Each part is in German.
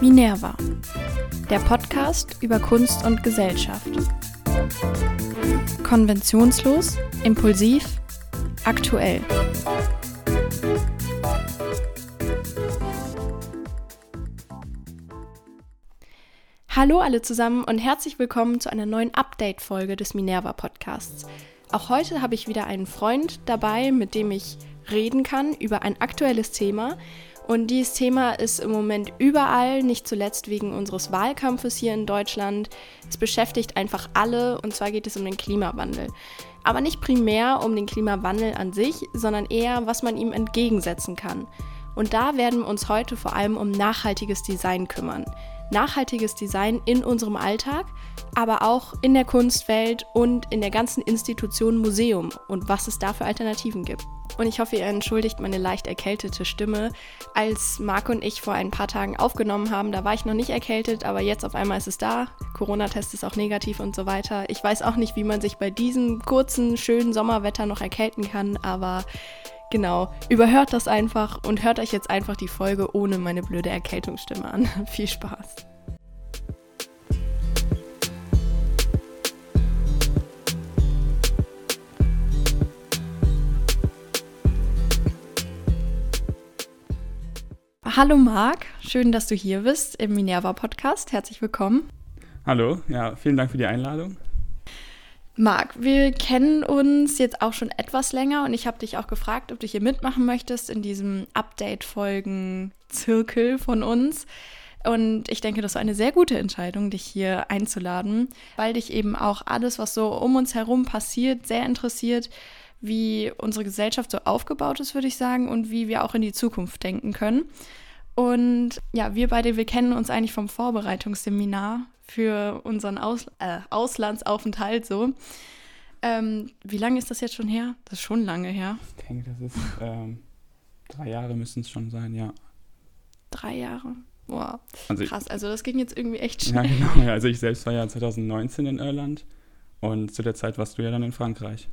Minerva, der Podcast über Kunst und Gesellschaft. Konventionslos, impulsiv, aktuell. Hallo alle zusammen und herzlich willkommen zu einer neuen Update-Folge des Minerva Podcasts. Auch heute habe ich wieder einen Freund dabei, mit dem ich reden kann über ein aktuelles Thema. Und dieses Thema ist im Moment überall, nicht zuletzt wegen unseres Wahlkampfes hier in Deutschland. Es beschäftigt einfach alle und zwar geht es um den Klimawandel. Aber nicht primär um den Klimawandel an sich, sondern eher, was man ihm entgegensetzen kann. Und da werden wir uns heute vor allem um nachhaltiges Design kümmern nachhaltiges Design in unserem Alltag, aber auch in der Kunstwelt und in der ganzen Institution Museum und was es da für Alternativen gibt. Und ich hoffe, ihr entschuldigt meine leicht erkältete Stimme. Als Marc und ich vor ein paar Tagen aufgenommen haben, da war ich noch nicht erkältet, aber jetzt auf einmal ist es da. Corona-Test ist auch negativ und so weiter. Ich weiß auch nicht, wie man sich bei diesem kurzen, schönen Sommerwetter noch erkälten kann, aber Genau, überhört das einfach und hört euch jetzt einfach die Folge ohne meine blöde Erkältungsstimme an. Viel Spaß. Hallo Marc, schön, dass du hier bist im Minerva Podcast. Herzlich willkommen. Hallo, ja, vielen Dank für die Einladung. Marc, wir kennen uns jetzt auch schon etwas länger und ich habe dich auch gefragt, ob du hier mitmachen möchtest in diesem Update-Folgen-Zirkel von uns. Und ich denke, das war eine sehr gute Entscheidung, dich hier einzuladen, weil dich eben auch alles, was so um uns herum passiert, sehr interessiert, wie unsere Gesellschaft so aufgebaut ist, würde ich sagen, und wie wir auch in die Zukunft denken können. Und ja, wir beide, wir kennen uns eigentlich vom Vorbereitungsseminar für unseren Aus äh, Auslandsaufenthalt so. Ähm, wie lange ist das jetzt schon her? Das ist schon lange her. Ich denke, das ist ähm, drei Jahre müssen es schon sein, ja. Drei Jahre? Boah, also krass. Also das ging jetzt irgendwie echt schnell. Ja, genau. Ja. Also ich selbst war ja 2019 in Irland und zu der Zeit warst du ja dann in Frankreich.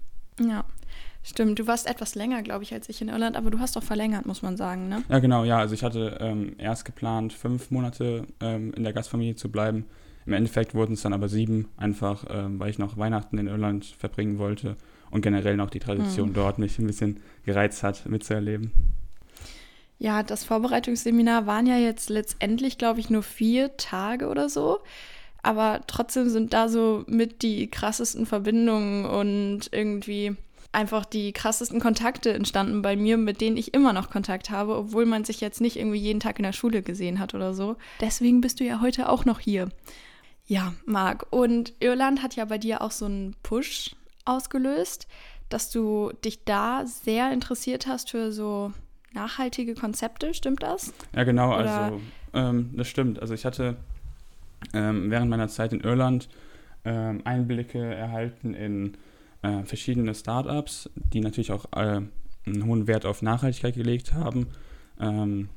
Stimmt. Du warst etwas länger, glaube ich, als ich in Irland, aber du hast doch verlängert, muss man sagen, ne? Ja, genau. Ja, also ich hatte ähm, erst geplant, fünf Monate ähm, in der Gastfamilie zu bleiben im Endeffekt wurden es dann aber sieben, einfach ähm, weil ich noch Weihnachten in Irland verbringen wollte und generell noch die Tradition mhm. dort mich ein bisschen gereizt hat, mitzuerleben. Ja, das Vorbereitungsseminar waren ja jetzt letztendlich, glaube ich, nur vier Tage oder so. Aber trotzdem sind da so mit die krassesten Verbindungen und irgendwie einfach die krassesten Kontakte entstanden bei mir, mit denen ich immer noch Kontakt habe, obwohl man sich jetzt nicht irgendwie jeden Tag in der Schule gesehen hat oder so. Deswegen bist du ja heute auch noch hier. Ja, Marc. Und Irland hat ja bei dir auch so einen Push ausgelöst, dass du dich da sehr interessiert hast für so nachhaltige Konzepte. Stimmt das? Ja, genau. Oder? Also, ähm, das stimmt. Also, ich hatte ähm, während meiner Zeit in Irland ähm, Einblicke erhalten in äh, verschiedene Startups, die natürlich auch äh, einen hohen Wert auf Nachhaltigkeit gelegt haben. Ähm,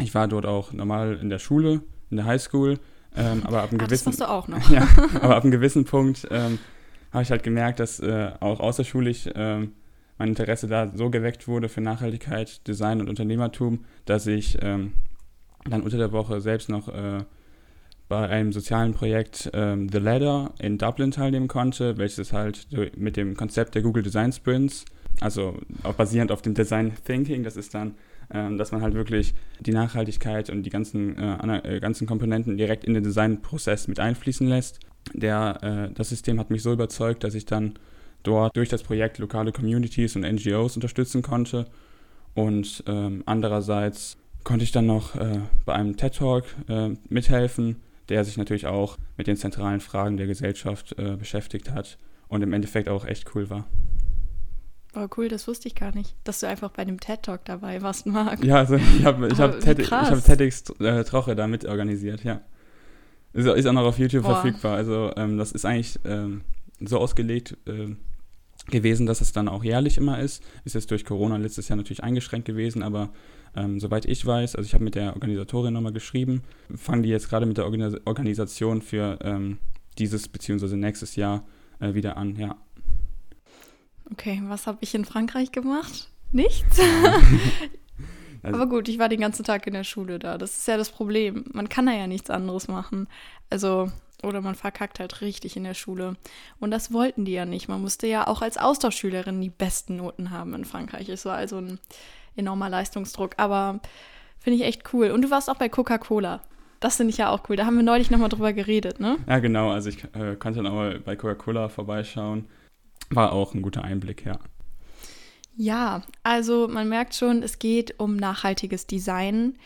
ich war dort auch normal in der Schule, in der Highschool ähm, aber ab einem ah, gewissen, ja, aber ab einem gewissen Punkt ähm, habe ich halt gemerkt, dass äh, auch außerschulisch ähm, mein Interesse da so geweckt wurde für Nachhaltigkeit, Design und Unternehmertum, dass ich ähm, dann unter der Woche selbst noch äh, bei einem sozialen Projekt ähm, The Ladder in Dublin teilnehmen konnte, welches halt mit dem Konzept der Google Design Sprints, also basierend auf dem Design Thinking, das ist dann ähm, dass man halt wirklich die Nachhaltigkeit und die ganzen, äh, äh, ganzen Komponenten direkt in den Designprozess mit einfließen lässt. Der, äh, das System hat mich so überzeugt, dass ich dann dort durch das Projekt lokale Communities und NGOs unterstützen konnte. Und ähm, andererseits konnte ich dann noch äh, bei einem TED Talk äh, mithelfen, der sich natürlich auch mit den zentralen Fragen der Gesellschaft äh, beschäftigt hat und im Endeffekt auch echt cool war. Oh, cool, das wusste ich gar nicht, dass du einfach bei dem TED Talk dabei warst, Marc. Ja, also ich habe ich hab TED, hab TEDx äh, Troche da mit organisiert, ja. Ist, ist, auch noch auf YouTube Boah. verfügbar. Also ähm, das ist eigentlich ähm, so ausgelegt äh, gewesen, dass es dann auch jährlich immer ist. Ist jetzt durch Corona letztes Jahr natürlich eingeschränkt gewesen, aber ähm, soweit ich weiß, also ich habe mit der Organisatorin nochmal geschrieben, fangen die jetzt gerade mit der Organis Organisation für ähm, dieses bzw. nächstes Jahr äh, wieder an, ja. Okay, was habe ich in Frankreich gemacht? Nichts. Also Aber gut, ich war den ganzen Tag in der Schule da. Das ist ja das Problem. Man kann da ja nichts anderes machen. Also, oder man verkackt halt richtig in der Schule. Und das wollten die ja nicht. Man musste ja auch als Austauschschülerin die besten Noten haben in Frankreich. Es war also ein enormer Leistungsdruck. Aber finde ich echt cool. Und du warst auch bei Coca-Cola. Das finde ich ja auch cool. Da haben wir neulich nochmal drüber geredet, ne? Ja, genau. Also ich äh, konnte dann auch mal bei Coca-Cola vorbeischauen. War auch ein guter Einblick, ja. Ja, also man merkt schon, es geht um nachhaltiges Design.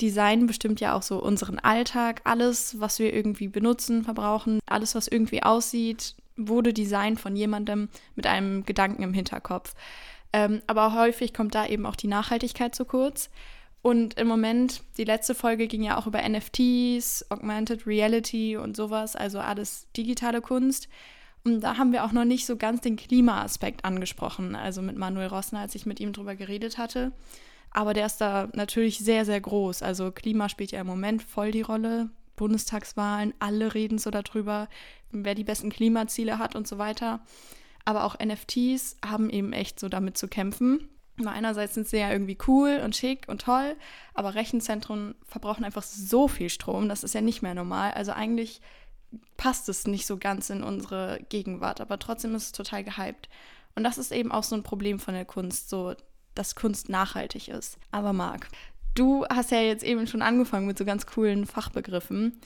Design bestimmt ja auch so unseren Alltag. Alles, was wir irgendwie benutzen, verbrauchen, alles, was irgendwie aussieht, wurde designt von jemandem mit einem Gedanken im Hinterkopf. Ähm, aber häufig kommt da eben auch die Nachhaltigkeit zu kurz. Und im Moment, die letzte Folge ging ja auch über NFTs, Augmented Reality und sowas, also alles digitale Kunst. Und da haben wir auch noch nicht so ganz den Klimaaspekt angesprochen, also mit Manuel Rossner, als ich mit ihm drüber geredet hatte. Aber der ist da natürlich sehr, sehr groß. Also Klima spielt ja im Moment voll die Rolle. Bundestagswahlen, alle reden so darüber, wer die besten Klimaziele hat und so weiter. Aber auch NFTs haben eben echt so damit zu kämpfen. Einerseits sind sie ja irgendwie cool und schick und toll, aber Rechenzentren verbrauchen einfach so viel Strom, das ist ja nicht mehr normal. Also eigentlich passt es nicht so ganz in unsere Gegenwart, aber trotzdem ist es total gehypt. Und das ist eben auch so ein Problem von der Kunst, so dass Kunst nachhaltig ist. Aber Marc, du hast ja jetzt eben schon angefangen mit so ganz coolen Fachbegriffen.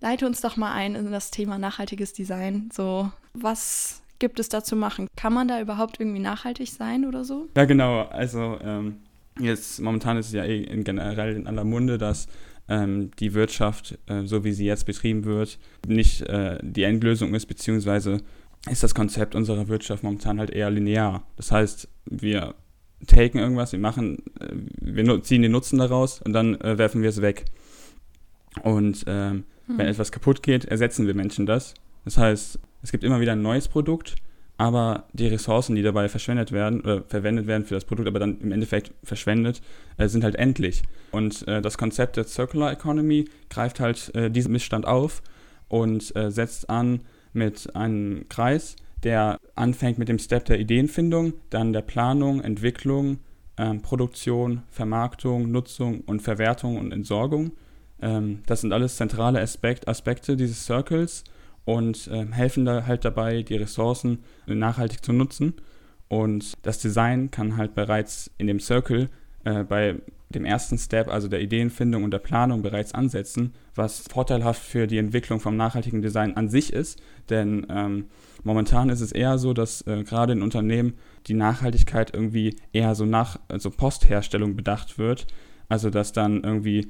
Leite uns doch mal ein in das Thema nachhaltiges Design. So, was gibt es da zu machen? Kann man da überhaupt irgendwie nachhaltig sein oder so? Ja, genau. Also ähm, jetzt momentan ist es ja eh in generell in aller Munde, dass ähm, die Wirtschaft, äh, so wie sie jetzt betrieben wird, nicht äh, die Endlösung ist, beziehungsweise ist das Konzept unserer Wirtschaft momentan halt eher linear. Das heißt, wir taken irgendwas, wir machen, äh, wir ziehen den Nutzen daraus und dann äh, werfen wir es weg. Und ähm, hm. wenn etwas kaputt geht, ersetzen wir Menschen das. Das heißt, es gibt immer wieder ein neues Produkt, aber die Ressourcen, die dabei verschwendet werden oder verwendet werden für das Produkt, aber dann im Endeffekt verschwendet, äh, sind halt endlich. Und äh, das Konzept der Circular Economy greift halt äh, diesen Missstand auf und äh, setzt an mit einem Kreis, der anfängt mit dem Step der Ideenfindung, dann der Planung, Entwicklung, ähm, Produktion, Vermarktung, Nutzung und Verwertung und Entsorgung. Ähm, das sind alles zentrale Aspekt, Aspekte dieses Circles und äh, helfen da halt dabei, die Ressourcen nachhaltig zu nutzen. Und das Design kann halt bereits in dem Circle äh, bei dem ersten Step, also der Ideenfindung und der Planung, bereits ansetzen, was vorteilhaft für die Entwicklung vom nachhaltigen Design an sich ist. Denn ähm, momentan ist es eher so, dass äh, gerade in Unternehmen die Nachhaltigkeit irgendwie eher so nach also Postherstellung bedacht wird. Also dass dann irgendwie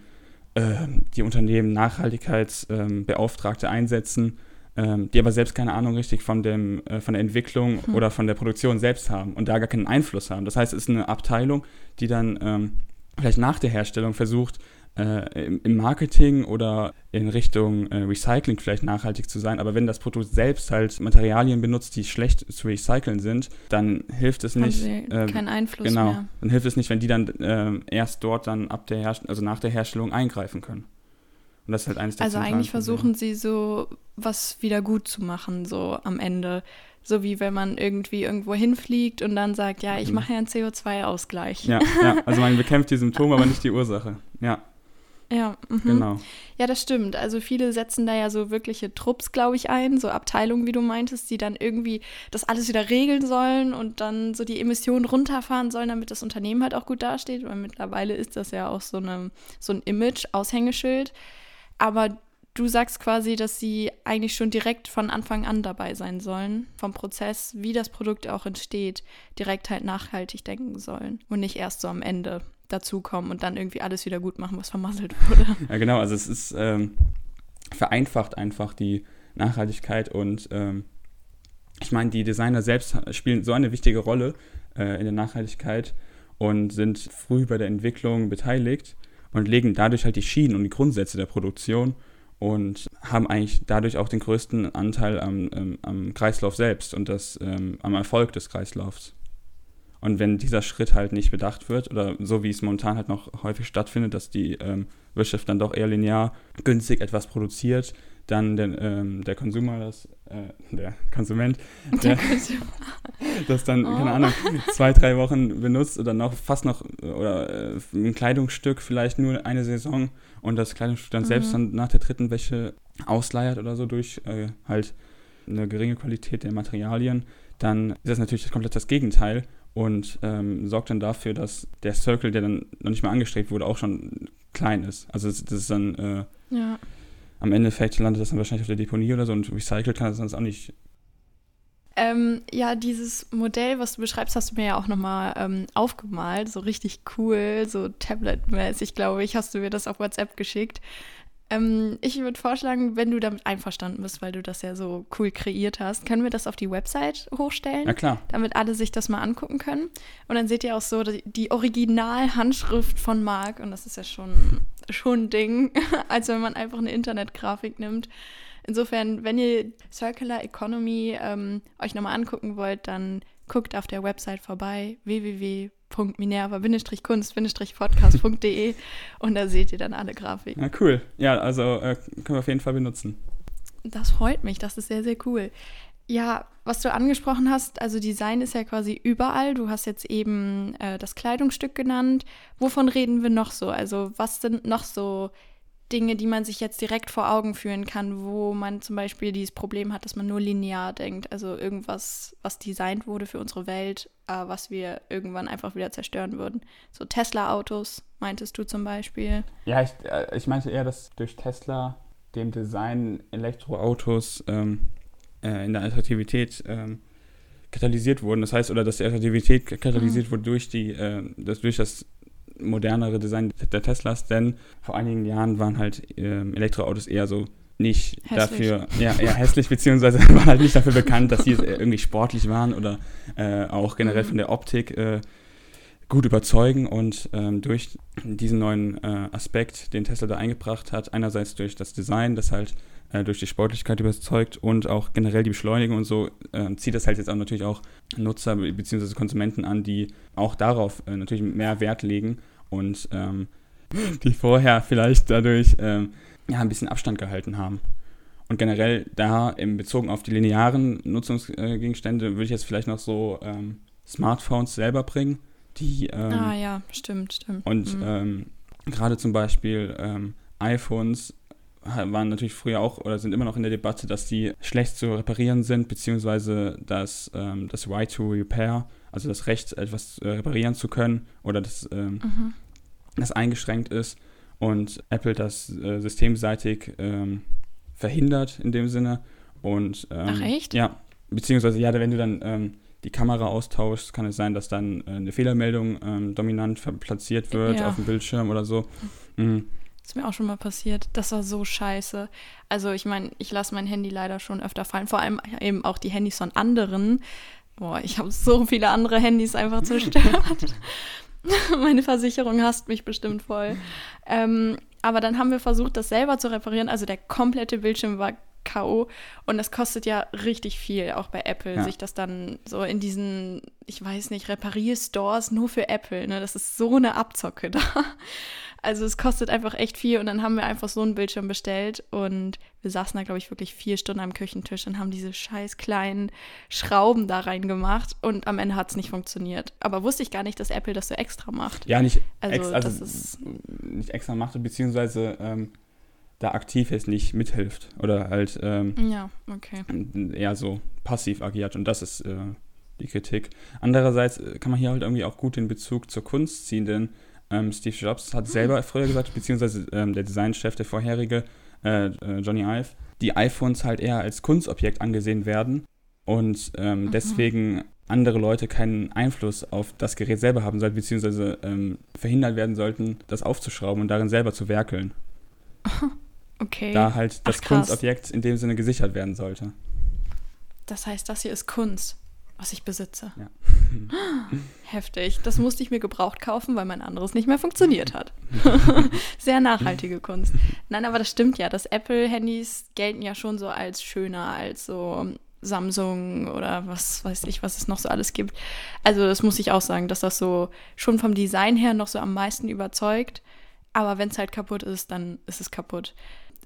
äh, die Unternehmen Nachhaltigkeitsbeauftragte ähm, einsetzen ähm, die aber selbst keine Ahnung richtig von, dem, äh, von der Entwicklung hm. oder von der Produktion selbst haben und da gar keinen Einfluss haben. Das heißt, es ist eine Abteilung, die dann ähm, vielleicht nach der Herstellung versucht, äh, im Marketing oder in Richtung äh, Recycling vielleicht nachhaltig zu sein. Aber wenn das Produkt selbst halt Materialien benutzt, die schlecht zu recyceln sind, dann hilft es nicht. Äh, keinen Einfluss genau, mehr. Dann hilft es nicht, wenn die dann äh, erst dort dann ab der Herst also nach der Herstellung eingreifen können. Und das ist halt eines der Also eigentlich versuchen sie so was wieder gut zu machen, so am Ende. So wie wenn man irgendwie irgendwo hinfliegt und dann sagt, ja, ich mhm. mache ja einen CO2-Ausgleich. Ja, ja, also man bekämpft die Symptome, aber nicht die Ursache. Ja. Ja, mhm. genau. Ja, das stimmt. Also viele setzen da ja so wirkliche Trupps, glaube ich, ein, so Abteilungen, wie du meintest, die dann irgendwie das alles wieder regeln sollen und dann so die Emissionen runterfahren sollen, damit das Unternehmen halt auch gut dasteht. Weil mittlerweile ist das ja auch so, eine, so ein Image, Aushängeschild. Aber du sagst quasi, dass sie eigentlich schon direkt von Anfang an dabei sein sollen, vom Prozess, wie das Produkt auch entsteht, direkt halt nachhaltig denken sollen und nicht erst so am Ende dazukommen und dann irgendwie alles wieder gut machen, was vermasselt wurde. Ja, genau, also es ist ähm, vereinfacht einfach die Nachhaltigkeit und ähm, ich meine, die Designer selbst spielen so eine wichtige Rolle äh, in der Nachhaltigkeit und sind früh bei der Entwicklung beteiligt und legen dadurch halt die Schienen und die Grundsätze der Produktion und haben eigentlich dadurch auch den größten Anteil am, ähm, am Kreislauf selbst und das, ähm, am Erfolg des Kreislaufs. Und wenn dieser Schritt halt nicht bedacht wird, oder so wie es momentan halt noch häufig stattfindet, dass die ähm, Wirtschaft dann doch eher linear günstig etwas produziert, dann der, ähm, der Consumer, das, äh, der Konsument, der, das dann, oh. keine Ahnung, zwei, drei Wochen benutzt oder noch fast noch, oder äh, ein Kleidungsstück vielleicht nur eine Saison und das Kleidungsstück dann mhm. selbst dann nach der dritten Wäsche ausleiert oder so durch äh, halt eine geringe Qualität der Materialien, dann ist das natürlich komplett das Gegenteil und ähm, sorgt dann dafür, dass der Circle, der dann noch nicht mal angestrebt wurde, auch schon klein ist. Also das, das ist dann äh, ja. Am Endeffekt landet das dann wahrscheinlich auf der Deponie oder so und recycelt kann das sonst auch nicht. Ähm, ja, dieses Modell, was du beschreibst, hast du mir ja auch nochmal ähm, aufgemalt, so richtig cool, so Tablet-mäßig, glaube ich, hast du mir das auf WhatsApp geschickt. Ähm, ich würde vorschlagen, wenn du damit einverstanden bist, weil du das ja so cool kreiert hast, können wir das auf die Website hochstellen. Na klar. Damit alle sich das mal angucken können. Und dann seht ihr auch so die, die Original-Handschrift von Marc. Und das ist ja schon, schon ein Ding, als wenn man einfach eine Internetgrafik nimmt. Insofern, wenn ihr Circular Economy ähm, euch nochmal angucken wollt, dann guckt auf der Website vorbei www www.minerva-kunst-podcast.de und da seht ihr dann alle Grafiken. Ja, cool. Ja, also äh, können wir auf jeden Fall benutzen. Das freut mich, das ist sehr, sehr cool. Ja, was du angesprochen hast, also Design ist ja quasi überall. Du hast jetzt eben äh, das Kleidungsstück genannt. Wovon reden wir noch so? Also was sind noch so Dinge, die man sich jetzt direkt vor Augen führen kann, wo man zum Beispiel dieses Problem hat, dass man nur linear denkt. Also irgendwas, was designt wurde für unsere Welt, äh, was wir irgendwann einfach wieder zerstören würden. So Tesla-Autos, meintest du zum Beispiel? Ja, ich, äh, ich meinte eher, dass durch Tesla dem Design Elektroautos ähm, äh, in der Attraktivität ähm, katalysiert wurden. Das heißt, oder dass die Attraktivität katalysiert mhm. wurde durch, die, äh, das, durch das modernere Design der Teslas, denn vor einigen Jahren waren halt ähm, Elektroautos eher so nicht hässlich. dafür, ja, eher hässlich, beziehungsweise waren halt nicht dafür bekannt, dass sie irgendwie sportlich waren oder äh, auch generell mhm. von der Optik äh, gut überzeugen und ähm, durch diesen neuen äh, Aspekt, den Tesla da eingebracht hat, einerseits durch das Design, das halt äh, durch die Sportlichkeit überzeugt und auch generell die Beschleunigung und so, äh, zieht das halt jetzt auch natürlich auch Nutzer bzw. Konsumenten an, die auch darauf äh, natürlich mehr Wert legen und ähm, die vorher vielleicht dadurch ähm, ja, ein bisschen Abstand gehalten haben. Und generell da im bezogen auf die linearen Nutzungsgegenstände würde ich jetzt vielleicht noch so ähm, Smartphones selber bringen, die ähm, ah ja, stimmt, stimmt. Und mhm. ähm, gerade zum Beispiel ähm, iPhones waren natürlich früher auch oder sind immer noch in der Debatte, dass die schlecht zu reparieren sind, beziehungsweise dass ähm, das Right to Repair, also das Recht, etwas äh, reparieren zu können oder das, ähm, mhm. das eingeschränkt ist und Apple das äh, systemseitig ähm, verhindert in dem Sinne. Und, ähm, Ach echt? Ja, beziehungsweise ja, wenn du dann ähm, die Kamera austauschst, kann es sein, dass dann äh, eine Fehlermeldung ähm, dominant platziert wird ja. auf dem Bildschirm oder so. Mhm. Ist mir auch schon mal passiert. Das war so scheiße. Also ich meine, ich lasse mein Handy leider schon öfter fallen. Vor allem eben auch die Handys von anderen. Boah, ich habe so viele andere Handys einfach zerstört. Meine Versicherung hasst mich bestimmt voll. Ähm, aber dann haben wir versucht, das selber zu reparieren. Also der komplette Bildschirm war K.O. Und das kostet ja richtig viel, auch bei Apple, ja. sich das dann so in diesen, ich weiß nicht, Reparierstores nur für Apple. Ne? Das ist so eine Abzocke da. Also es kostet einfach echt viel und dann haben wir einfach so einen Bildschirm bestellt und wir saßen da, glaube ich, wirklich vier Stunden am Küchentisch und haben diese scheiß kleinen Schrauben da reingemacht und am Ende hat es nicht funktioniert. Aber wusste ich gar nicht, dass Apple das so extra macht. Ja, nicht, also, ex also nicht extra macht, beziehungsweise ähm, da aktiv jetzt nicht mithilft oder halt ähm, ja, okay. eher so passiv agiert und das ist äh, die Kritik. Andererseits äh, kann man hier halt irgendwie auch gut den Bezug zur Kunst ziehen, denn ähm, Steve Jobs hat selber früher gesagt, beziehungsweise ähm, der Designchef, der vorherige, äh, äh, Johnny Ive, die iPhones halt eher als Kunstobjekt angesehen werden und ähm, mhm. deswegen andere Leute keinen Einfluss auf das Gerät selber haben sollten, beziehungsweise ähm, verhindert werden sollten, das aufzuschrauben und darin selber zu werkeln. Okay. Da halt das Ach, Kunstobjekt in dem Sinne gesichert werden sollte. Das heißt, das hier ist Kunst was ich besitze. Ja. Heftig. Das musste ich mir gebraucht kaufen, weil mein anderes nicht mehr funktioniert hat. Sehr nachhaltige Kunst. Nein, aber das stimmt ja. Das Apple-Handys gelten ja schon so als schöner als so Samsung oder was weiß ich, was es noch so alles gibt. Also das muss ich auch sagen, dass das so schon vom Design her noch so am meisten überzeugt. Aber wenn es halt kaputt ist, dann ist es kaputt.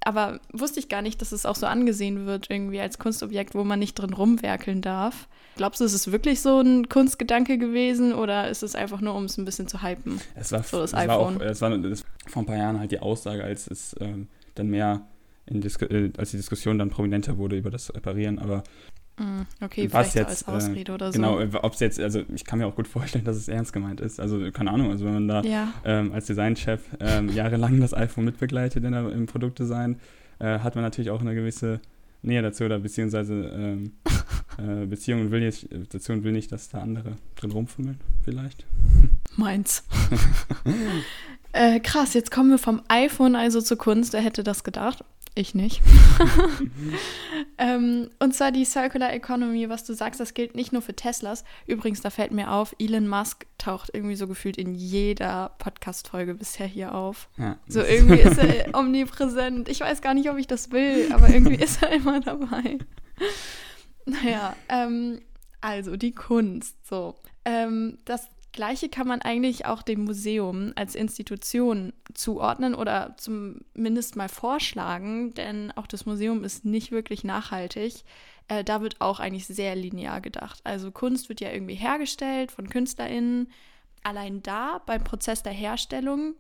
Aber wusste ich gar nicht, dass es auch so angesehen wird, irgendwie als Kunstobjekt, wo man nicht drin rumwerkeln darf. Glaubst du, ist es wirklich so ein Kunstgedanke gewesen oder ist es einfach nur, um es ein bisschen zu hypen? Es war, so das es iPhone. War auch, es war das, vor ein paar Jahren halt die Aussage, als es ähm, dann mehr äh, als die Diskussion dann prominenter wurde über das Reparieren, aber Okay, was jetzt, als äh, Ausrede äh, oder so. Genau, ob es jetzt, also ich kann mir auch gut vorstellen, dass es ernst gemeint ist. Also keine Ahnung, also wenn man da ja. ähm, als Designchef ähm, jahrelang das iPhone mitbegleitet in der, im Produktdesign, äh, hat man natürlich auch eine gewisse Nähe dazu oder beziehungsweise ähm, äh, Beziehungen will jetzt, dazu will nicht, dass da andere drin rumfummeln, vielleicht. Meins. äh, krass, jetzt kommen wir vom iPhone also zur Kunst. Wer hätte das gedacht? Ich nicht. ähm, und zwar die Circular Economy, was du sagst, das gilt nicht nur für Teslas. Übrigens, da fällt mir auf, Elon Musk taucht irgendwie so gefühlt in jeder Podcast-Folge bisher hier auf. Ja. So irgendwie ist er omnipräsent. Ich weiß gar nicht, ob ich das will, aber irgendwie ist er immer dabei. Naja, ähm, also die Kunst. So. Ähm, das Gleiche kann man eigentlich auch dem Museum als Institution zuordnen oder zumindest mal vorschlagen, denn auch das Museum ist nicht wirklich nachhaltig. Äh, da wird auch eigentlich sehr linear gedacht. Also Kunst wird ja irgendwie hergestellt von KünstlerInnen. Allein da beim Prozess der Herstellung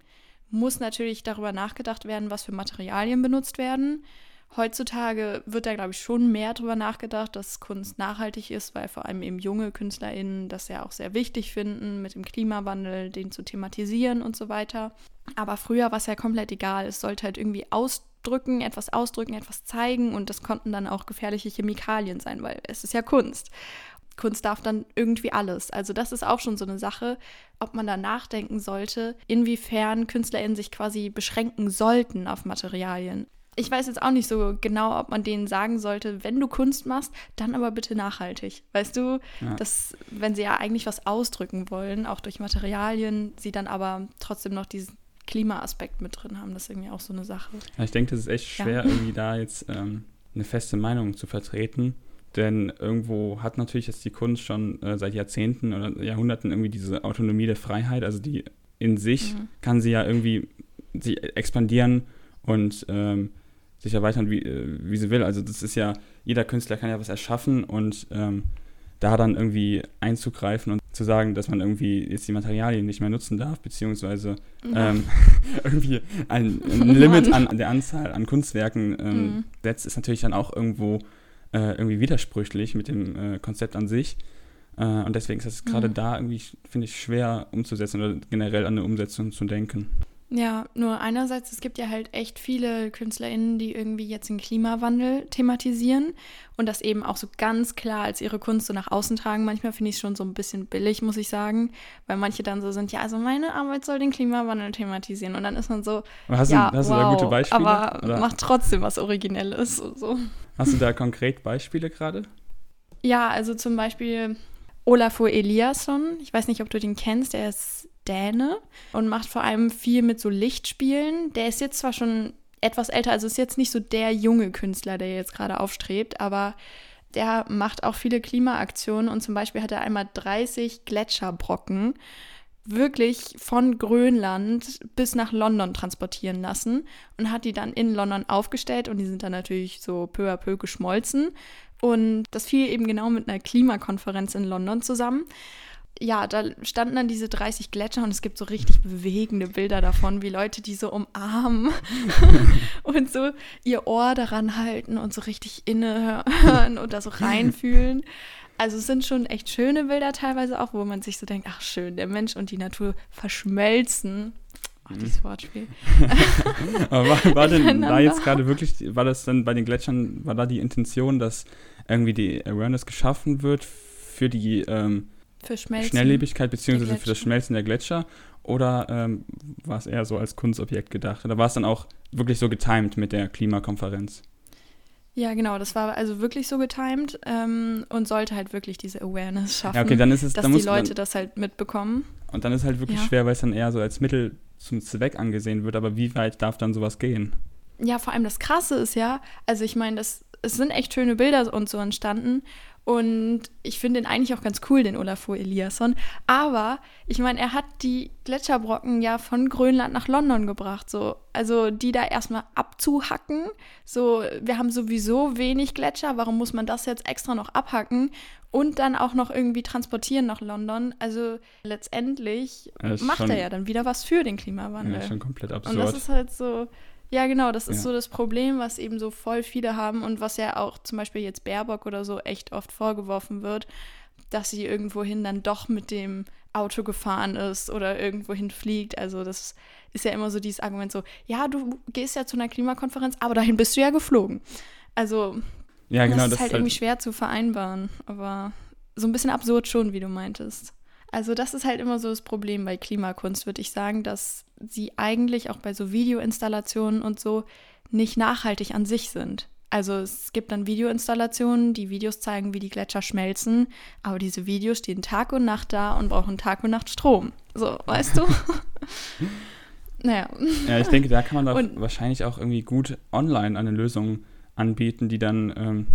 muss natürlich darüber nachgedacht werden, was für Materialien benutzt werden. Heutzutage wird da, glaube ich, schon mehr drüber nachgedacht, dass Kunst nachhaltig ist, weil vor allem eben junge KünstlerInnen das ja auch sehr wichtig finden, mit dem Klimawandel den zu thematisieren und so weiter. Aber früher war es ja komplett egal. Es sollte halt irgendwie ausdrücken, etwas ausdrücken, etwas zeigen und das konnten dann auch gefährliche Chemikalien sein, weil es ist ja Kunst. Kunst darf dann irgendwie alles. Also das ist auch schon so eine Sache, ob man da nachdenken sollte, inwiefern KünstlerInnen sich quasi beschränken sollten auf Materialien ich weiß jetzt auch nicht so genau, ob man denen sagen sollte, wenn du Kunst machst, dann aber bitte nachhaltig. Weißt du, ja. dass wenn sie ja eigentlich was ausdrücken wollen, auch durch Materialien, sie dann aber trotzdem noch diesen Klimaaspekt mit drin haben, das ist irgendwie auch so eine Sache. Ja, ich denke, das ist echt schwer, ja. irgendwie da jetzt ähm, eine feste Meinung zu vertreten. Denn irgendwo hat natürlich jetzt die Kunst schon äh, seit Jahrzehnten oder Jahrhunderten irgendwie diese Autonomie der Freiheit. Also die in sich mhm. kann sie ja irgendwie sie expandieren und ähm, sich erweitern, wie, äh, wie sie will. Also das ist ja, jeder Künstler kann ja was erschaffen und ähm, da dann irgendwie einzugreifen und zu sagen, dass man irgendwie jetzt die Materialien nicht mehr nutzen darf, beziehungsweise ähm, irgendwie ein, ein Limit an, der Anzahl an Kunstwerken ähm, mhm. setzt, ist natürlich dann auch irgendwo äh, irgendwie widersprüchlich mit dem äh, Konzept an sich. Äh, und deswegen ist es gerade mhm. da irgendwie, finde ich, schwer umzusetzen oder generell an eine Umsetzung zu denken. Ja, nur einerseits, es gibt ja halt echt viele KünstlerInnen, die irgendwie jetzt den Klimawandel thematisieren und das eben auch so ganz klar als ihre Kunst so nach außen tragen. Manchmal finde ich es schon so ein bisschen billig, muss ich sagen, weil manche dann so sind, ja, also meine Arbeit soll den Klimawandel thematisieren und dann ist man so, hast ja, du, hast wow, du da gute Beispiele? aber oder? macht trotzdem was Originelles. So. Hast du da konkret Beispiele gerade? Ja, also zum Beispiel Olafur Eliasson, ich weiß nicht, ob du den kennst, der ist Däne und macht vor allem viel mit so Lichtspielen. Der ist jetzt zwar schon etwas älter, also ist jetzt nicht so der junge Künstler, der jetzt gerade aufstrebt, aber der macht auch viele Klimaaktionen und zum Beispiel hat er einmal 30 Gletscherbrocken wirklich von Grönland bis nach London transportieren lassen und hat die dann in London aufgestellt und die sind dann natürlich so peu à peu geschmolzen. Und das fiel eben genau mit einer Klimakonferenz in London zusammen ja, da standen dann diese 30 Gletscher und es gibt so richtig bewegende Bilder davon, wie Leute die so umarmen und so ihr Ohr daran halten und so richtig innehören und da so reinfühlen. Also es sind schon echt schöne Bilder teilweise auch, wo man sich so denkt, ach schön, der Mensch und die Natur verschmelzen. Ach, dieses Wortspiel. Aber war, war denn da jetzt gerade wirklich, war das dann bei den Gletschern, war da die Intention, dass irgendwie die Awareness geschaffen wird für die ähm, für Schmelzen. Schnelllebigkeit beziehungsweise für das Schmelzen der Gletscher? Oder ähm, war es eher so als Kunstobjekt gedacht? Oder war es dann auch wirklich so getimed mit der Klimakonferenz? Ja, genau, das war also wirklich so getimed ähm, und sollte halt wirklich diese Awareness schaffen, ja, okay, dann ist es, dass dann die Leute dann, das halt mitbekommen. Und dann ist halt wirklich ja. schwer, weil es dann eher so als Mittel zum Zweck angesehen wird, aber wie weit darf dann sowas gehen? Ja, vor allem das Krasse ist ja, also ich meine, es sind echt schöne Bilder und so entstanden Und ich finde ihn eigentlich auch ganz cool, den Olafur Eliasson. Aber ich meine, er hat die Gletscherbrocken ja von Grönland nach London gebracht. So. Also die da erstmal abzuhacken. So, wir haben sowieso wenig Gletscher. Warum muss man das jetzt extra noch abhacken? Und dann auch noch irgendwie transportieren nach London. Also letztendlich macht er ja dann wieder was für den Klimawandel. Ja, schon komplett absurd. Und das ist halt so. Ja, genau, das ist ja. so das Problem, was eben so voll viele haben und was ja auch zum Beispiel jetzt Baerbock oder so echt oft vorgeworfen wird, dass sie irgendwohin dann doch mit dem Auto gefahren ist oder irgendwohin fliegt. Also das ist ja immer so dieses Argument so, ja, du gehst ja zu einer Klimakonferenz, aber dahin bist du ja geflogen. Also ja, genau, das ist halt, halt irgendwie schwer zu vereinbaren, aber so ein bisschen absurd schon, wie du meintest. Also das ist halt immer so das Problem bei Klimakunst, würde ich sagen, dass sie eigentlich auch bei so Videoinstallationen und so nicht nachhaltig an sich sind. Also es gibt dann Videoinstallationen, die Videos zeigen, wie die Gletscher schmelzen, aber diese Videos stehen Tag und Nacht da und brauchen Tag und Nacht Strom. So, weißt du? naja. Ja, ich denke, da kann man doch und, wahrscheinlich auch irgendwie gut online eine Lösung anbieten, die dann ähm,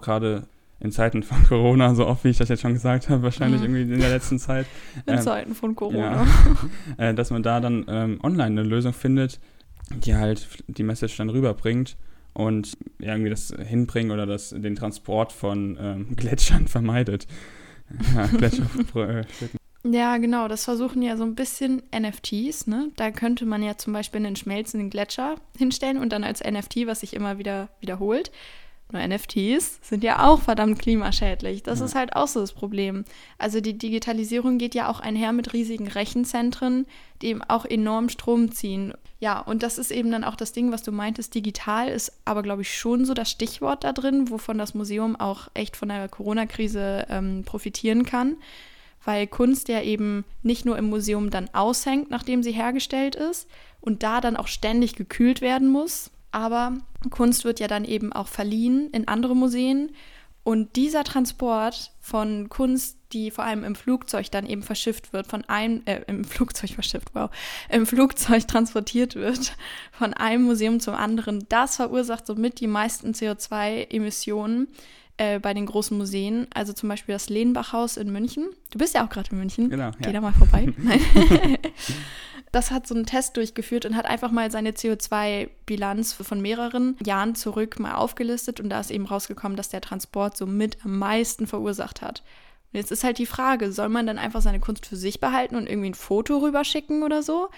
gerade in Zeiten von Corona, so oft wie ich das jetzt schon gesagt habe, wahrscheinlich mhm. irgendwie in der letzten Zeit. In ähm, Zeiten von Corona. Ja, äh, dass man da dann ähm, online eine Lösung findet, die halt die Message dann rüberbringt und irgendwie das Hinbringen oder das, den Transport von ähm, Gletschern vermeidet. ja, Gletscher, ja, genau. Das versuchen ja so ein bisschen NFTs. Ne? Da könnte man ja zum Beispiel einen schmelzenden Gletscher hinstellen und dann als NFT, was sich immer wieder wiederholt, nur NFTs sind ja auch verdammt klimaschädlich. Das ja. ist halt auch so das Problem. Also die Digitalisierung geht ja auch einher mit riesigen Rechenzentren, die eben auch enorm Strom ziehen. Ja, und das ist eben dann auch das Ding, was du meintest. Digital ist aber, glaube ich, schon so das Stichwort da drin, wovon das Museum auch echt von der Corona-Krise ähm, profitieren kann. Weil Kunst ja eben nicht nur im Museum dann aushängt, nachdem sie hergestellt ist, und da dann auch ständig gekühlt werden muss, aber Kunst wird ja dann eben auch verliehen in andere Museen. Und dieser Transport von Kunst, die vor allem im Flugzeug dann eben verschifft wird, von einem, äh, im Flugzeug verschifft, wow, im Flugzeug transportiert wird, von einem Museum zum anderen, das verursacht somit die meisten CO2-Emissionen äh, bei den großen Museen. Also zum Beispiel das Lehnbachhaus in München. Du bist ja auch gerade in München. Genau. Geh ja. da mal vorbei. das hat so einen Test durchgeführt und hat einfach mal seine CO2-Bilanz von mehreren Jahren zurück mal aufgelistet und da ist eben rausgekommen, dass der Transport so mit am meisten verursacht hat. Und jetzt ist halt die Frage, soll man dann einfach seine Kunst für sich behalten und irgendwie ein Foto rüberschicken oder so?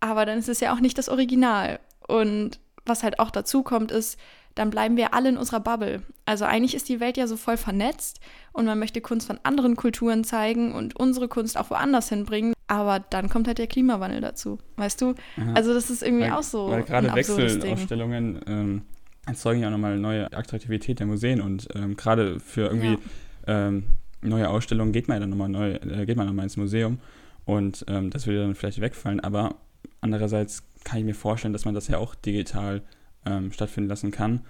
Aber dann ist es ja auch nicht das Original. Und was halt auch dazu kommt, ist, dann bleiben wir alle in unserer Bubble. Also eigentlich ist die Welt ja so voll vernetzt und man möchte Kunst von anderen Kulturen zeigen und unsere Kunst auch woanders hinbringen. Aber dann kommt halt der Klimawandel dazu, weißt du? Aha. Also das ist irgendwie weil, auch so. Weil gerade Wechselausstellungen ähm, erzeugen ja auch nochmal neue Attraktivität der Museen und ähm, gerade für irgendwie ja. ähm, neue Ausstellungen geht man ja dann nochmal neu, äh, geht man nochmal ins Museum und ähm, das würde dann vielleicht wegfallen. Aber andererseits kann ich mir vorstellen, dass man das ja auch digital ähm, stattfinden lassen kann.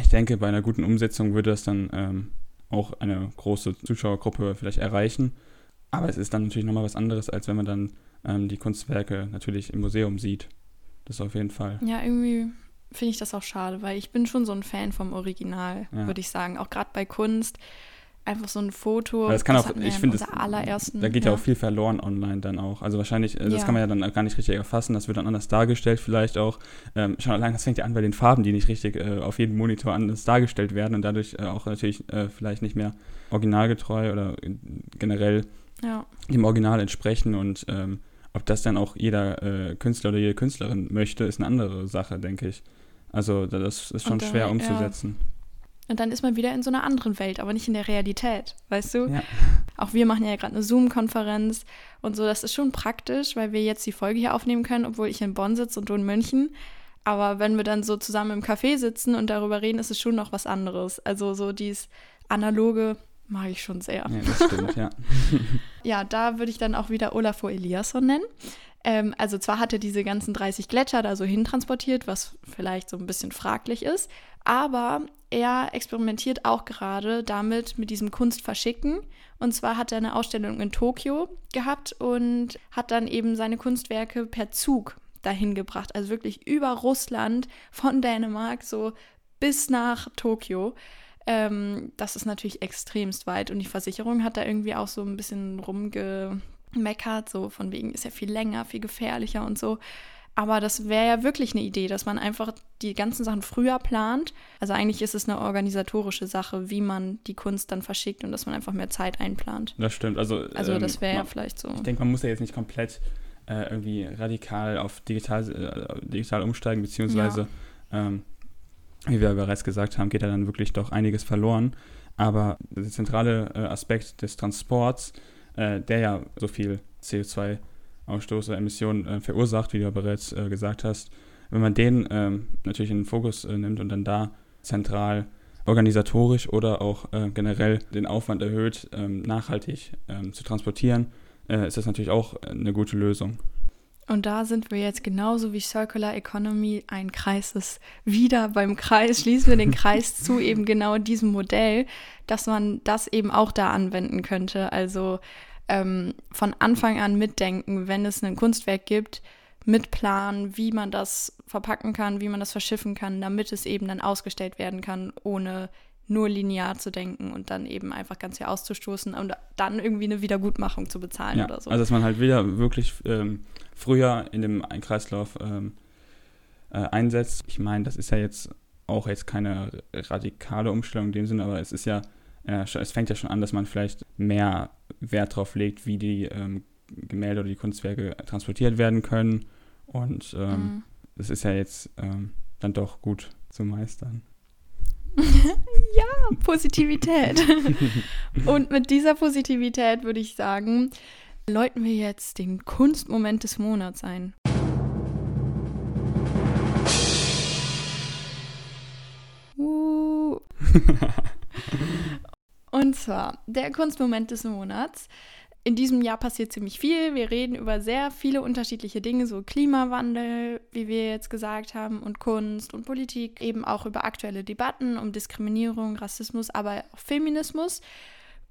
Ich denke, bei einer guten Umsetzung würde das dann ähm, auch eine große Zuschauergruppe vielleicht erreichen. Aber es ist dann natürlich nochmal was anderes, als wenn man dann ähm, die Kunstwerke natürlich im Museum sieht. Das auf jeden Fall. Ja, irgendwie finde ich das auch schade, weil ich bin schon so ein Fan vom Original, ja. würde ich sagen. Auch gerade bei Kunst einfach so ein Foto. das kann auch, ich finde, da geht ja. ja. auch viel verloren online dann auch. Also wahrscheinlich, äh, das ja. kann man ja dann gar nicht richtig erfassen, das wird dann anders dargestellt vielleicht auch. Ähm, schon allein, das fängt ja an bei den Farben, die nicht richtig äh, auf jedem Monitor anders dargestellt werden und dadurch äh, auch natürlich äh, vielleicht nicht mehr originalgetreu oder generell ja. dem Original entsprechen und ähm, ob das dann auch jeder äh, Künstler oder jede Künstlerin möchte, ist eine andere Sache, denke ich. Also das ist schon schwer umzusetzen. Und dann ist man wieder in so einer anderen Welt, aber nicht in der Realität, weißt du? Ja. Auch wir machen ja gerade eine Zoom-Konferenz und so. Das ist schon praktisch, weil wir jetzt die Folge hier aufnehmen können, obwohl ich in Bonn sitze und du in München. Aber wenn wir dann so zusammen im Café sitzen und darüber reden, ist es schon noch was anderes. Also so dieses analoge mag ich schon sehr. Ja, das stimmt, ja. ja, da würde ich dann auch wieder Olafur Eliasson nennen. Ähm, also zwar hat er diese ganzen 30 Gletscher da so hintransportiert, was vielleicht so ein bisschen fraglich ist, aber er experimentiert auch gerade damit mit diesem Kunstverschicken. Und zwar hat er eine Ausstellung in Tokio gehabt und hat dann eben seine Kunstwerke per Zug dahin gebracht. Also wirklich über Russland, von Dänemark, so bis nach Tokio. Ähm, das ist natürlich extremst weit und die Versicherung hat da irgendwie auch so ein bisschen rumgemeckert, so von wegen ist ja viel länger, viel gefährlicher und so. Aber das wäre ja wirklich eine Idee, dass man einfach die ganzen Sachen früher plant. Also eigentlich ist es eine organisatorische Sache, wie man die Kunst dann verschickt und dass man einfach mehr Zeit einplant. Das stimmt. Also, also ähm, das wäre ja vielleicht so. Ich denke, man muss ja jetzt nicht komplett äh, irgendwie radikal auf digital, äh, digital umsteigen, beziehungsweise, ähm, wie wir bereits gesagt haben, geht da dann wirklich doch einiges verloren. Aber der zentrale äh, Aspekt des Transports, äh, der ja so viel CO2-Ausstoß oder Emissionen äh, verursacht, wie du ja bereits äh, gesagt hast, wenn man den ähm, natürlich in den Fokus äh, nimmt und dann da zentral organisatorisch oder auch äh, generell den Aufwand erhöht, ähm, nachhaltig ähm, zu transportieren, äh, ist das natürlich auch eine gute Lösung. Und da sind wir jetzt genauso wie Circular Economy ein Kreis ist. Wieder beim Kreis schließen wir den Kreis zu eben genau diesem Modell, dass man das eben auch da anwenden könnte. Also ähm, von Anfang an mitdenken, wenn es ein Kunstwerk gibt, mitplanen, wie man das verpacken kann, wie man das verschiffen kann, damit es eben dann ausgestellt werden kann, ohne nur linear zu denken und dann eben einfach ganz viel auszustoßen und dann irgendwie eine Wiedergutmachung zu bezahlen Ja, oder so. Also dass man halt wieder wirklich ähm, früher in dem Kreislauf ähm, äh, einsetzt. Ich meine, das ist ja jetzt auch jetzt keine radikale Umstellung in dem Sinne, aber es ist ja, äh, es fängt ja schon an, dass man vielleicht mehr Wert drauf legt, wie die ähm, Gemälde oder die Kunstwerke transportiert werden können. Und ähm, Mhm. es ist ja jetzt ähm, dann doch gut zu meistern. ja, Positivität. Und mit dieser Positivität würde ich sagen, läuten wir jetzt den Kunstmoment des Monats ein. Uh. Und zwar der Kunstmoment des Monats. In diesem Jahr passiert ziemlich viel. Wir reden über sehr viele unterschiedliche Dinge, so Klimawandel, wie wir jetzt gesagt haben, und Kunst und Politik, eben auch über aktuelle Debatten um Diskriminierung, Rassismus, aber auch Feminismus.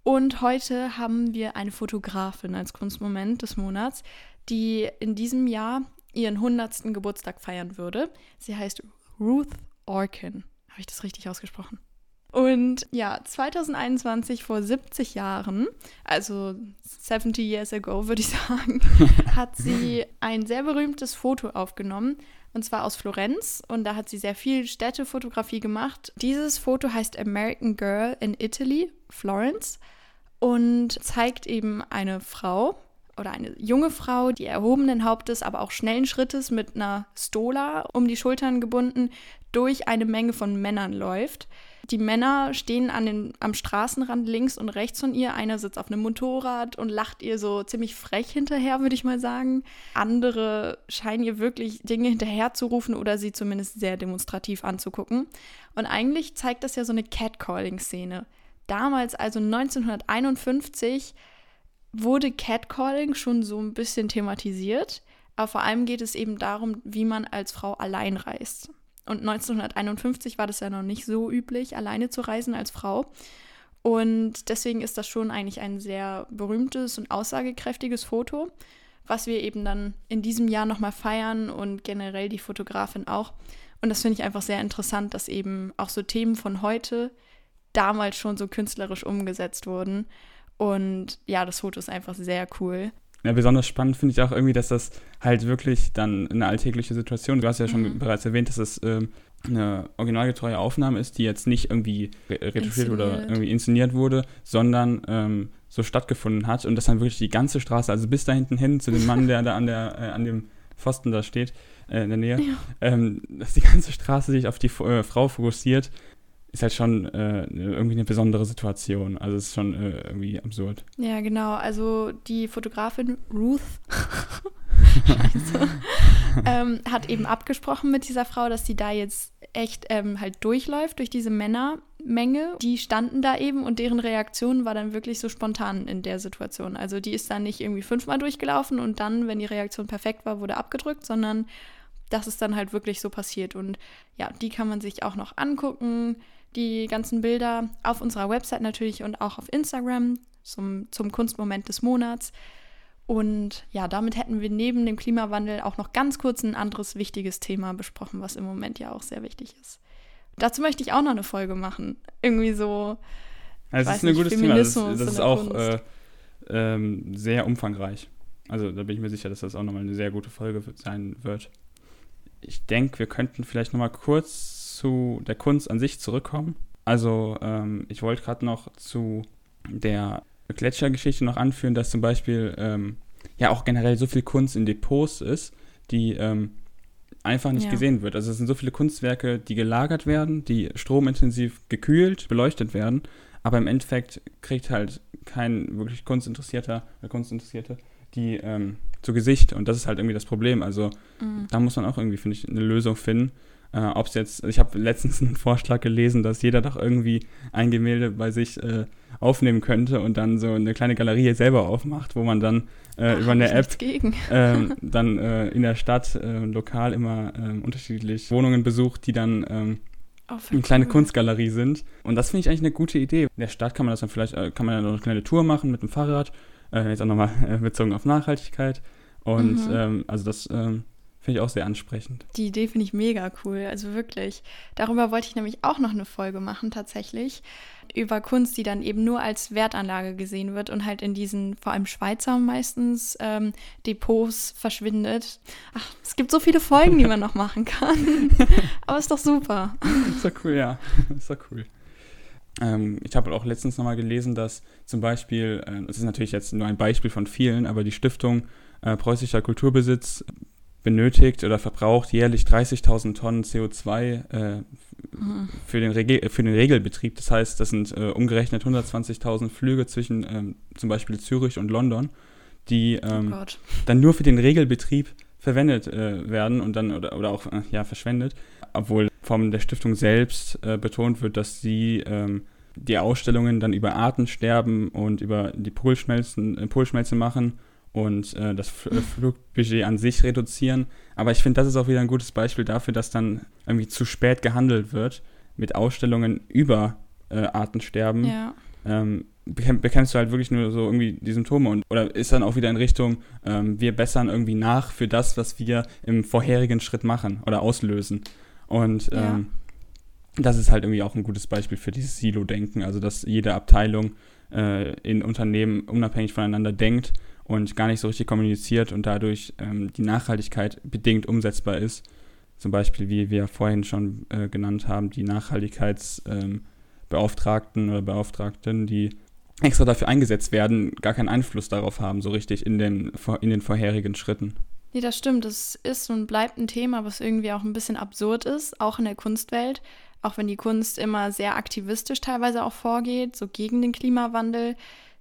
Und heute haben wir eine Fotografin als Kunstmoment des Monats, die in diesem Jahr ihren 100. Geburtstag feiern würde. Sie heißt Ruth Orkin. Habe ich das richtig ausgesprochen? Und ja, 2021, vor 70 Jahren, also 70 years ago, würde ich sagen, hat sie ein sehr berühmtes Foto aufgenommen. Und zwar aus Florenz. Und da hat sie sehr viel Städtefotografie gemacht. Dieses Foto heißt American Girl in Italy, Florence. Und zeigt eben eine Frau oder eine junge Frau, die erhobenen Hauptes, aber auch schnellen Schrittes mit einer Stola um die Schultern gebunden durch eine Menge von Männern läuft. Die Männer stehen an den, am Straßenrand links und rechts von ihr. Einer sitzt auf einem Motorrad und lacht ihr so ziemlich frech hinterher, würde ich mal sagen. Andere scheinen ihr wirklich Dinge hinterher zu rufen oder sie zumindest sehr demonstrativ anzugucken. Und eigentlich zeigt das ja so eine Catcalling-Szene. Damals, also 1951, wurde Catcalling schon so ein bisschen thematisiert. Aber vor allem geht es eben darum, wie man als Frau allein reist. Und 1951 war das ja noch nicht so üblich, alleine zu reisen als Frau. Und deswegen ist das schon eigentlich ein sehr berühmtes und aussagekräftiges Foto, was wir eben dann in diesem Jahr nochmal feiern und generell die Fotografin auch. Und das finde ich einfach sehr interessant, dass eben auch so Themen von heute damals schon so künstlerisch umgesetzt wurden. Und ja, das Foto ist einfach sehr cool. Ja, besonders spannend finde ich auch irgendwie, dass das halt wirklich dann eine alltägliche Situation, du hast ja schon Mhm. bereits erwähnt, dass es ähm, eine originalgetreue Aufnahme ist, die jetzt nicht irgendwie re retuschiert oder Inszeniert. irgendwie inszeniert wurde, sondern ähm, so stattgefunden hat und dass dann wirklich die ganze Straße, also bis da hinten hin zu dem Mann, der da an, der, äh, an dem Pfosten da steht, äh, in der Nähe, Ja. ähm, dass die ganze Straße sich auf die äh, Frau fokussiert, ist halt schon äh, irgendwie eine besondere Situation. Also es ist schon äh, irgendwie absurd. Ja, genau. Also die Fotografin Ruth ähm, hat eben abgesprochen mit dieser Frau, dass sie da jetzt echt ähm, halt durchläuft durch diese Männermenge. Die standen da eben und deren Reaktion war dann wirklich so spontan in der Situation. Also die ist dann nicht irgendwie fünfmal durchgelaufen und dann, wenn die Reaktion perfekt war, wurde abgedrückt, sondern das ist dann halt wirklich so passiert. Und ja, die kann man sich auch noch angucken. Die ganzen Bilder auf unserer Website natürlich und auch auf Instagram zum, zum Kunstmoment des Monats. Und ja, damit hätten wir neben dem Klimawandel auch noch ganz kurz ein anderes wichtiges Thema besprochen, was im Moment ja auch sehr wichtig ist. Dazu möchte ich auch noch eine Folge machen. Irgendwie so. Also das ist ein gutes Thema. Das, das ist auch äh, ähm, sehr umfangreich. Also da bin ich mir sicher, dass das auch nochmal eine sehr gute Folge sein wird. Ich denke, wir könnten vielleicht nochmal kurz zu der Kunst an sich zurückkommen. Also ähm, ich wollte gerade noch zu der Gletschergeschichte noch anführen, dass zum Beispiel ähm, ja auch generell so viel Kunst in Depots ist, die ähm, einfach nicht ja. gesehen wird. Also es sind so viele Kunstwerke, die gelagert werden, die stromintensiv gekühlt, beleuchtet werden, aber im Endeffekt kriegt halt kein wirklich Kunstinteressierter oder Kunstinteressierte die ähm, zu Gesicht und das ist halt irgendwie das Problem. Also mhm. da muss man auch irgendwie, finde ich, eine Lösung finden. Äh, Ob es jetzt, ich habe letztens einen Vorschlag gelesen, dass jeder doch irgendwie ein Gemälde bei sich äh, aufnehmen könnte und dann so eine kleine Galerie selber aufmacht, wo man dann äh, Ach, über eine App ähm, dann äh, in der Stadt äh, lokal immer ähm, unterschiedlich Wohnungen besucht, die dann ähm, Oh, eine kleine cool. Kunstgalerie sind. Und das finde ich eigentlich eine gute Idee. In der Stadt kann man das dann vielleicht, äh, kann man noch eine kleine Tour machen mit dem Fahrrad, äh, jetzt auch nochmal äh, bezogen auf Nachhaltigkeit. Und mhm. ähm, also das ähm, Finde ich auch sehr ansprechend. Die Idee finde ich mega cool, also wirklich. Darüber wollte ich nämlich auch noch eine Folge machen, tatsächlich. Über Kunst, die dann eben nur als Wertanlage gesehen wird und halt in diesen, vor allem Schweizer meistens, ähm, Depots verschwindet. Ach, es gibt so viele Folgen, die man noch machen kann. Aber ist doch super. Ist doch cool, ja. Ist doch cool. Ähm, ich habe auch letztens nochmal gelesen, dass zum Beispiel, äh, das ist natürlich jetzt nur ein Beispiel von vielen, aber die Stiftung äh, Preußischer Kulturbesitz benötigt oder verbraucht jährlich 30.000 Tonnen CO2 äh, mhm. für, den für den Regelbetrieb. Das heißt, das sind äh, umgerechnet 120.000 Flüge zwischen ähm, zum Beispiel Zürich und London, die ähm, oh dann nur für den Regelbetrieb verwendet äh, werden und dann oder, oder auch äh, ja, verschwendet. Obwohl von der Stiftung selbst äh, betont wird, dass sie ähm, die Ausstellungen dann über Artensterben und über die Polschmelzen, äh, Polschmelze machen und äh, das äh, Flugbudget an sich reduzieren. Aber ich finde, das ist auch wieder ein gutes Beispiel dafür, dass dann irgendwie zu spät gehandelt wird mit Ausstellungen über äh, Artensterben. Ja. Ähm, bekämpfst du halt wirklich nur so irgendwie die Symptome und oder ist dann auch wieder in Richtung, ähm, wir bessern irgendwie nach für das, was wir im vorherigen Schritt machen oder auslösen. Und ähm, ja. das ist halt irgendwie auch ein gutes Beispiel für dieses Silo-Denken, also dass jede Abteilung äh, in Unternehmen unabhängig voneinander denkt und gar nicht so richtig kommuniziert und dadurch ähm, die Nachhaltigkeit bedingt umsetzbar ist. Zum Beispiel, wie wir vorhin schon äh, genannt haben, die Nachhaltigkeitsbeauftragten ähm, oder Beauftragten, die extra dafür eingesetzt werden, gar keinen Einfluss darauf haben, so richtig in den, in den vorherigen Schritten. Nee, das stimmt. Das ist und bleibt ein Thema, was irgendwie auch ein bisschen absurd ist, auch in der Kunstwelt. Auch wenn die Kunst immer sehr aktivistisch teilweise auch vorgeht, so gegen den Klimawandel,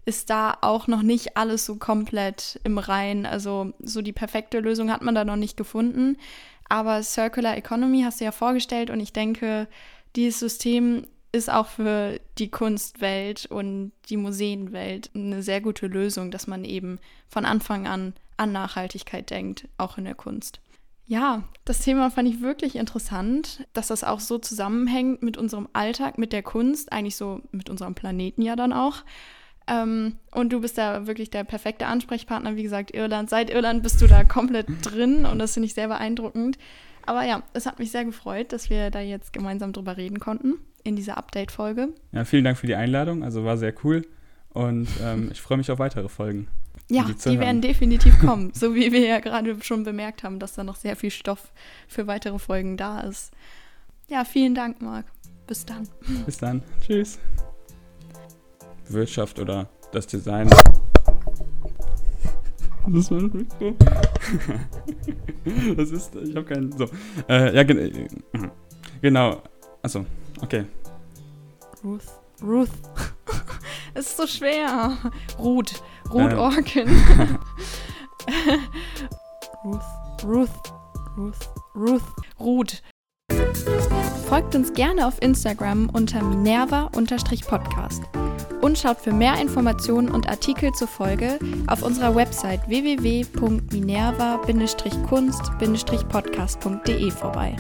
ist da auch noch nicht alles so komplett im Rein. Also so die perfekte Lösung hat man da noch nicht gefunden. Aber Circular Economy hast du ja vorgestellt und ich denke, dieses System ist auch für die Kunstwelt und die Museenwelt eine sehr gute Lösung, dass man eben von Anfang an an Nachhaltigkeit denkt, auch in der Kunst. Ja, das Thema fand ich wirklich interessant, dass das auch so zusammenhängt mit unserem Alltag, mit der Kunst, eigentlich so mit unserem Planeten ja dann auch. Ähm, und du bist da wirklich der perfekte Ansprechpartner. Wie gesagt, Irland. Seit Irland bist du da komplett drin und das finde ich sehr beeindruckend. Aber ja, es hat mich sehr gefreut, dass wir da jetzt gemeinsam drüber reden konnten in dieser Update-Folge. Ja, vielen Dank für die Einladung. Also war sehr cool und ähm, ich freue mich auf weitere Folgen. Ja, die, die werden definitiv kommen. so wie wir ja gerade schon bemerkt haben, dass da noch sehr viel Stoff für weitere Folgen da ist. Ja, vielen Dank, Marc. Bis dann. Bis dann. Tschüss. Wirtschaft oder das Design. Das ist mein Mikro. das ist, ich habe keinen, so. Äh, ja, gen genau. Achso, okay. Ruth. Ruth. Es ist so schwer. Ruth. Ruth ähm. Orkin. Ruth. Ruth. Ruth. Ruth. Ruth. Folgt uns gerne auf Instagram unter minerva-podcast und schaut für mehr Informationen und Artikel zur Folge auf unserer Website www.minerva-kunst-podcast.de vorbei.